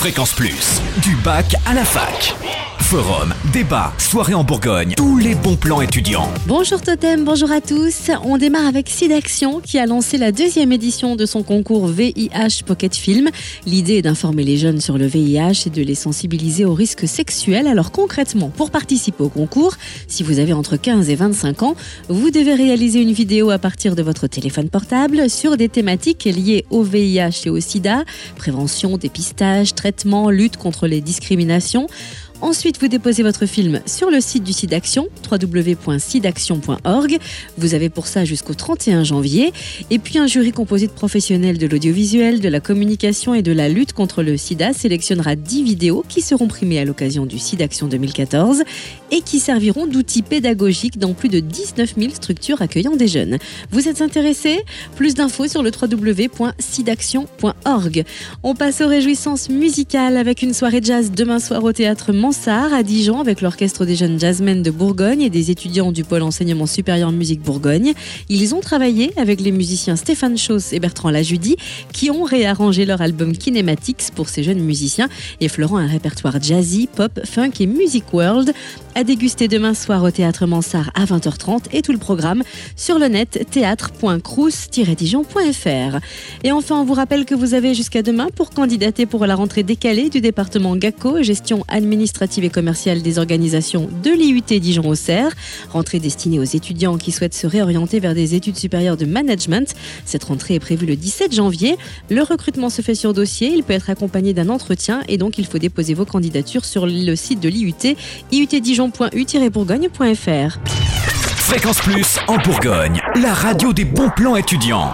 Fréquence Plus, du bac à la fac. Forum, débat, soirée en Bourgogne, tous les bons plans étudiants. Bonjour Totem, bonjour à tous. On démarre avec SIDAction qui a lancé la deuxième édition de son concours VIH Pocket Film. L'idée est d'informer les jeunes sur le VIH et de les sensibiliser aux risques sexuels. Alors concrètement, pour participer au concours, si vous avez entre 15 et 25 ans, vous devez réaliser une vidéo à partir de votre téléphone portable sur des thématiques liées au VIH et au SIDA, prévention, dépistage, traitement, lutte contre les discriminations. Ensuite, vous déposez votre film sur le site du SIDAction, www.sidaction.org. Vous avez pour ça jusqu'au 31 janvier. Et puis un jury composé de professionnels de l'audiovisuel, de la communication et de la lutte contre le sida sélectionnera 10 vidéos qui seront primées à l'occasion du SIDAction 2014 et qui serviront d'outils pédagogiques dans plus de 19 000 structures accueillant des jeunes. Vous êtes intéressé Plus d'infos sur le www.sidaction.org. On passe aux réjouissances musicales avec une soirée jazz demain soir au théâtre Mansart à Dijon avec l'orchestre des jeunes jazzmen de Bourgogne et des étudiants du pôle enseignement supérieur musique Bourgogne. Ils ont travaillé avec les musiciens Stéphane Chauss et Bertrand Lajudi qui ont réarrangé leur album Kinematics pour ces jeunes musiciens effleurant un répertoire jazzy, pop, funk et music world à déguster demain soir au théâtre Mansart à 20h30 et tout le programme sur le net théâtre.crous-dijon.fr. Et enfin, on vous rappelle que vous avez jusqu'à demain pour candidater pour la rentrée décalée du département GACO, gestion administrative et commerciale des organisations de l'IUT Dijon-Auxerre, rentrée destinée aux étudiants qui souhaitent se réorienter vers des études supérieures de management. Cette rentrée est prévue le 17 janvier. Le recrutement se fait sur dossier, il peut être accompagné d'un entretien et donc il faut déposer vos candidatures sur le site de l'IUT, iutdijon.u-bourgogne.fr. Fréquence Plus en Bourgogne, la radio des bons plans étudiants.